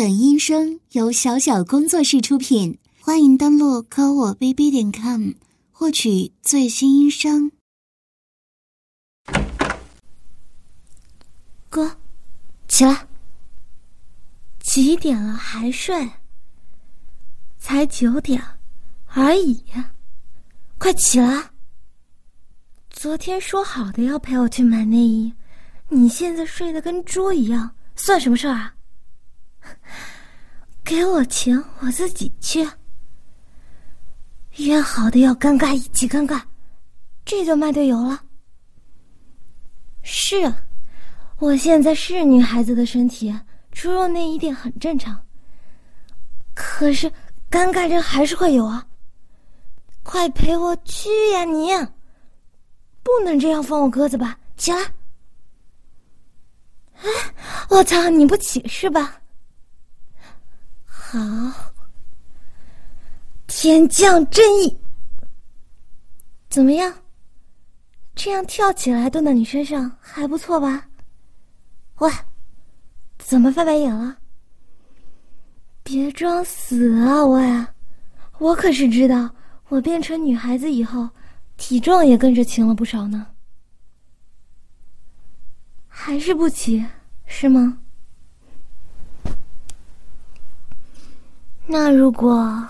本音声由小小工作室出品，欢迎登录科我 bb 点 com 获取最新音声。哥，起来！几点了还睡？才九点而已，快起来！昨天说好的要陪我去买内衣，你现在睡得跟猪一样，算什么事儿啊？给我钱，我自己去。约好的要尴尬一起尴尬，这就卖队友了。是，我现在是女孩子的身体，出入内衣店很正常。可是尴尬症还是会有啊！快陪我去呀，你！不能这样放我鸽子吧？起来！哎，我操，你不起是吧？好，天降正义，怎么样？这样跳起来蹲到你身上还不错吧？喂，怎么翻白眼了？别装死啊，喂！我可是知道，我变成女孩子以后，体重也跟着轻了不少呢。还是不起，是吗？那如果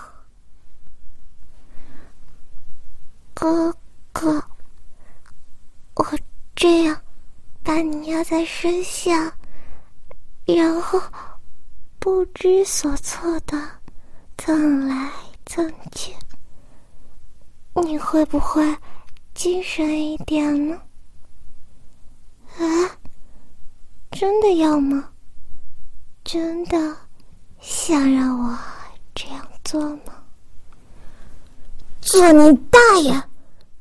哥哥，我这样把你压在身下，然后不知所措的蹭来蹭去，你会不会精神一点呢？啊，真的要吗？真的想让我？做梦？做你大爷！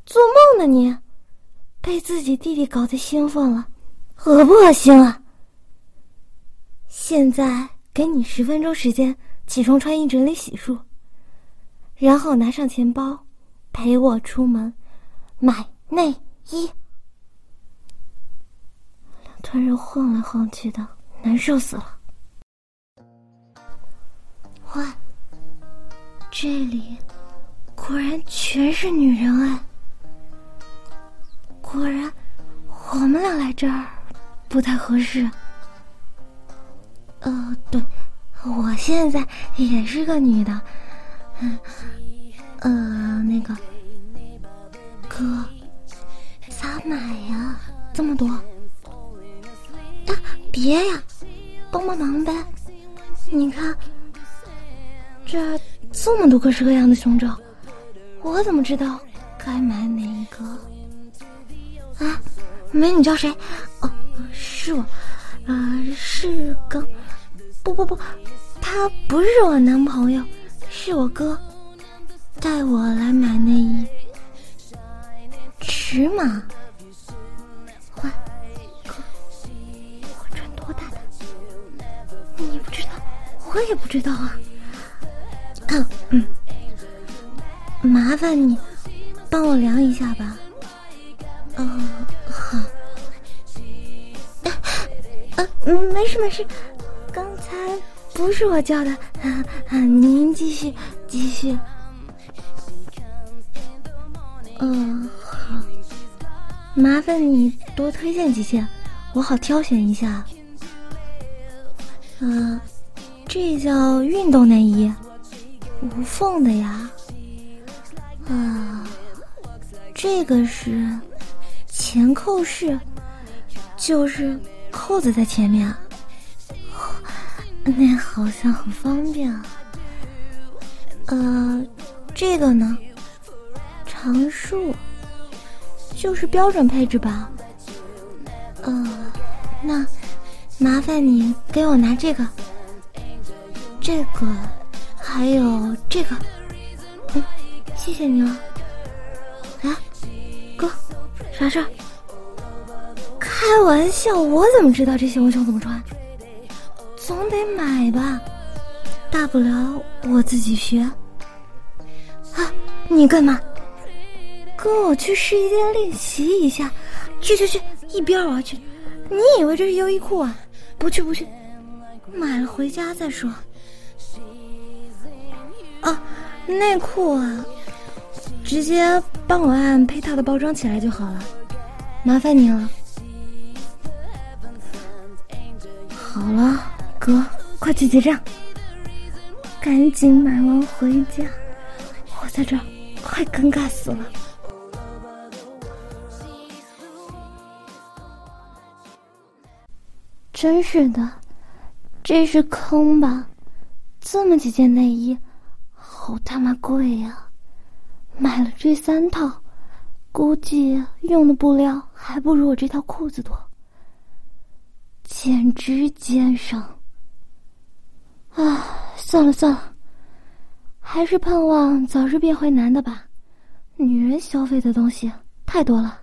做梦呢你！被自己弟弟搞得兴奋了，恶不恶心啊？现在给你十分钟时间起床、穿衣、整理、洗漱，然后拿上钱包，陪我出门买内衣。两团人晃来晃去的，难受死了。喂。这里果然全是女人哎！果然，我们俩来这儿不太合适。呃，对，我现在也是个女的。嗯，呃，那个哥，咋买呀？这么多？啊，别呀，帮帮忙呗！你看，这。这么多各式各样的胸罩，我怎么知道该买哪一个？啊，美女叫谁？哦，是我，啊，是刚，不不不，他不是我男朋友，是我哥，带我来买内衣，尺码，换哥，我穿多大的？你不知道，我也不知道啊。麻烦你帮我量一下吧。哦，好。啊啊，没事没事，刚才不是我叫的。啊啊，您继续继续。嗯，好。麻烦你多推荐几件，我好挑选一下。呃，这叫运动内衣。无缝的呀，啊，这个是前扣式，就是扣子在前面，那好像很方便啊。呃，这个呢，长束，就是标准配置吧。呃，那麻烦你给我拿这个，这个。还有这个，谢谢你了。啊，哥，啥事儿？开玩笑，我怎么知道这些我想怎么穿？总得买吧，大不了我自己学。啊，你干嘛？跟我去试衣间练习一下。去去去，一边我要去。你以为这是优衣库啊？不去不去。买了回家再说。啊，内裤啊，直接帮我按配套的包装起来就好了，麻烦你了。好了，哥，快去结账，赶紧买完回家，我在这儿快尴尬死了。真是的，这是坑吧？这么几件内衣，好他妈贵呀！买了这三套，估计用的布料还不如我这套裤子多，简直奸商！啊，算了算了，还是盼望早日变回男的吧。女人消费的东西太多了。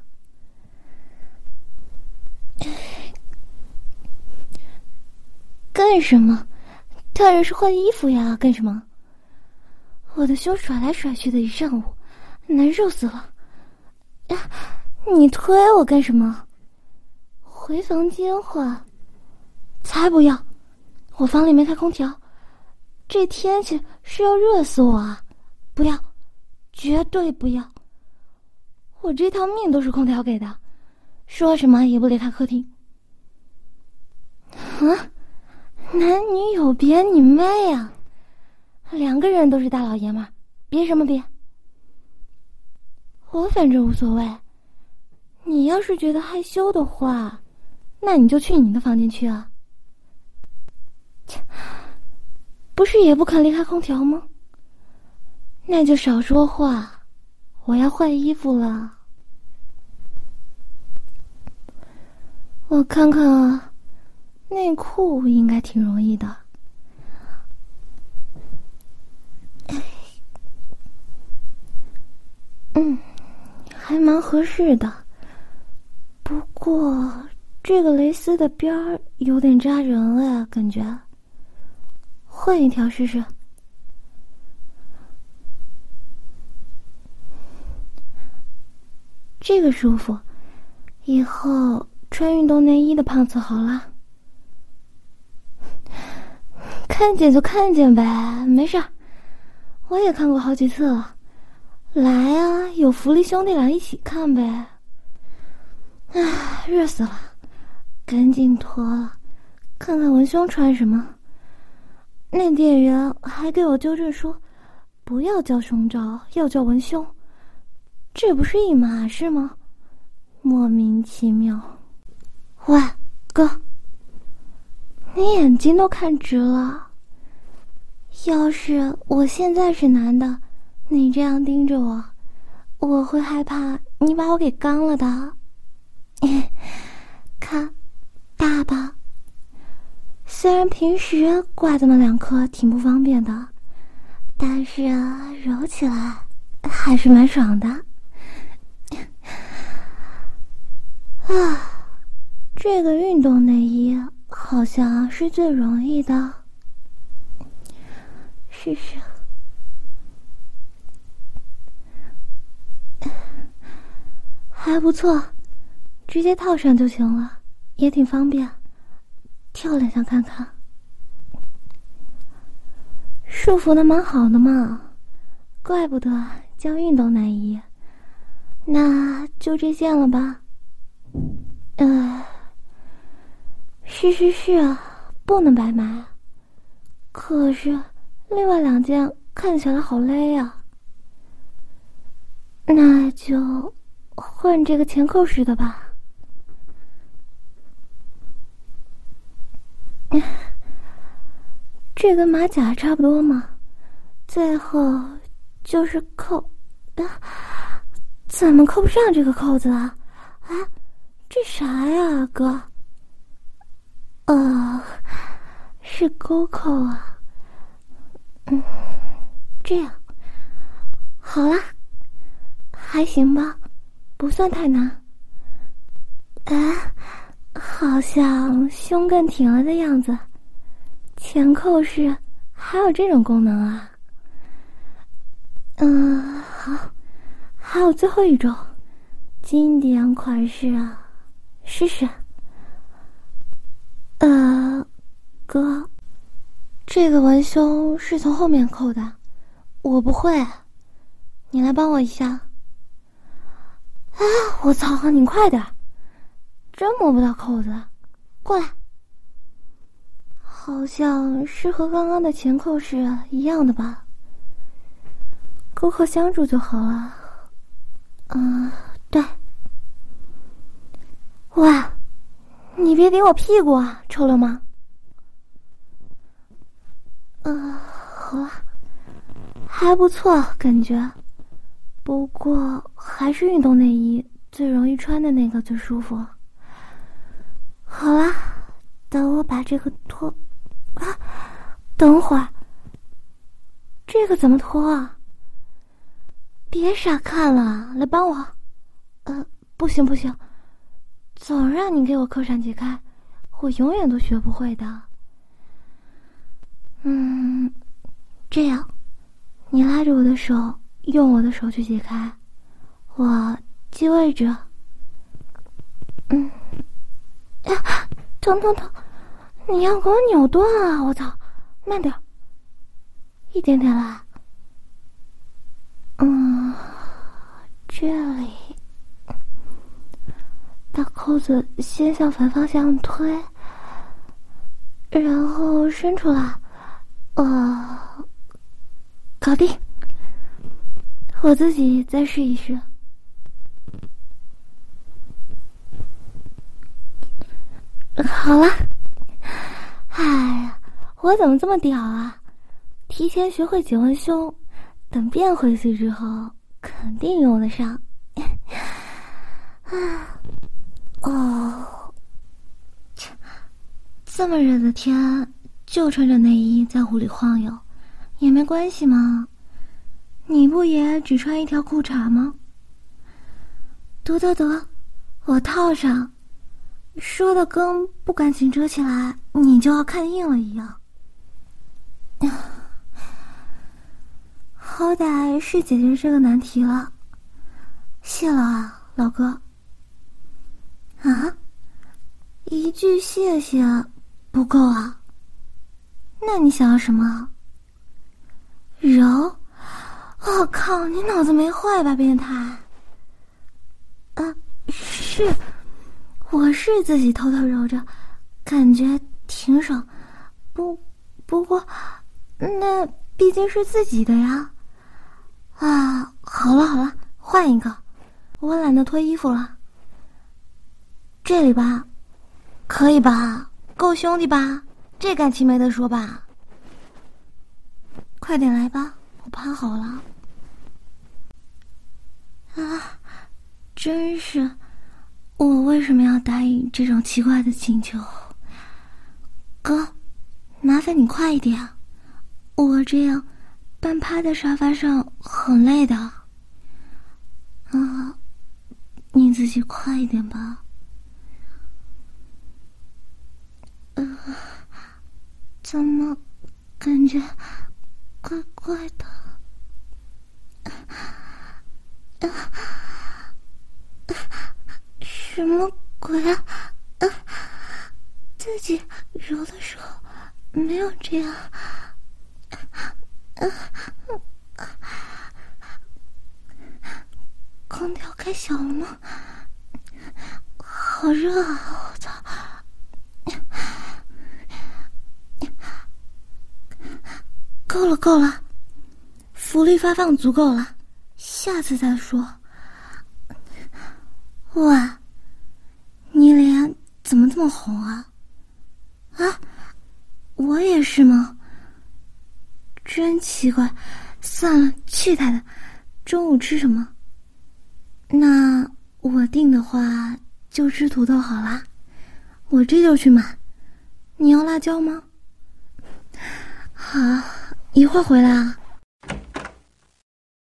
干什么？当然是换衣服呀！干什么？我的胸甩来甩去的一上午，难受死了。呀，你推我干什么？回房间换？才不要！我房里没开空调，这天气是要热死我啊！不要，绝对不要！我这条命都是空调给的，说什么也不离开客厅。啊！男女有别，你妹呀！两个人都是大老爷们儿，别什么别？我反正无所谓。你要是觉得害羞的话，那你就去你的房间去啊。切，不是也不肯离开空调吗？那就少说话，我要换衣服了。我看看啊。内裤应该挺容易的，嗯，还蛮合适的。不过这个蕾丝的边儿有点扎人了，感觉。换一条试试。这个舒服，以后穿运动内衣的胖子好了。看见就看见呗，没事我也看过好几次了。来啊，有福利，兄弟俩一起看呗。唉，热死了，赶紧脱了，看看文胸穿什么。那店员还给我纠正说，不要叫胸罩，要叫文胸，这不是一码事吗？莫名其妙。喂，哥，你眼睛都看直了。要是我现在是男的，你这样盯着我，我会害怕你把我给刚了的。看，大吧？虽然平时挂这么两颗挺不方便的，但是揉起来还是蛮爽的。啊，这个运动内衣好像是最容易的。试试，还不错，直接套上就行了，也挺方便。跳两下看看，束缚的蛮好的嘛，怪不得叫运动内衣。那就这件了吧。呃，是是是啊，不能白买。可是。另外两件看起来好勒呀，那就换这个前扣式的吧。这跟马甲差不多嘛。最后就是扣，啊，怎么扣不上这个扣子啊？啊，这啥呀，哥？呃，是钩扣啊。嗯，这样好了，还行吧，不算太难。哎，好像胸更挺了的样子。前扣式还有这种功能啊？嗯，好，还有最后一种经典款式啊，试试。呃，哥，这个文胸是从后面扣的，我不会，你来帮我一下。啊！我操，你快点，真摸不到扣子，过来。好像是和刚刚的前扣是一样的吧？勾扣相住就好了。嗯，对。喂，你别顶我屁股啊，臭流氓！嗯，好了，还不错，感觉。不过还是运动内衣最容易穿的那个最舒服。好了，等我把这个脱。啊，等会儿，这个怎么脱啊？别傻看了，来帮我。呃，不行不行，总让你给我扣上解开，我永远都学不会的。嗯，这样，你拉着我的手，用我的手去解开，我记位置。嗯，啊，疼疼疼！你要给我扭断啊！我操，慢点，一点点来。嗯，这里，把扣子先向反方向推，然后伸出来。呃，搞定。我自己再试一试。好了，哎呀，我怎么这么屌啊？提前学会解文胸，等变回去之后肯定用得上。啊，哦，这么热的天。就穿着内衣在屋里晃悠，也没关系吗？你不也只穿一条裤衩吗？得得得，我套上，说的跟不赶紧遮起来你就要看硬了一样。好歹是解决这个难题了，谢了啊，老哥。啊，一句谢谢不够啊。那你想要什么？柔？我靠！你脑子没坏吧，变态！啊，是，我是自己偷偷揉着，感觉挺爽。不，不过，那毕竟是自己的呀。啊，好了好了，换一个，我懒得脱衣服了。这里吧，可以吧？够兄弟吧？这感情没得说吧？快点来吧，我趴好了。啊，真是，我为什么要答应这种奇怪的请求？哥，麻烦你快一点，我这样半趴在沙发上很累的。啊，你自己快一点吧。呃。怎么感觉怪怪的？啊什么鬼啊？自己揉的时候没有这样。空调开小了吗？好热啊！我操！够了，够了，福利发放足够了，下次再说。哇，你脸怎么这么红啊？啊，我也是吗？真奇怪。算了，去他的！中午吃什么？那我定的话就吃土豆好啦。我这就去买。你要辣椒吗？好。一会儿回来啊。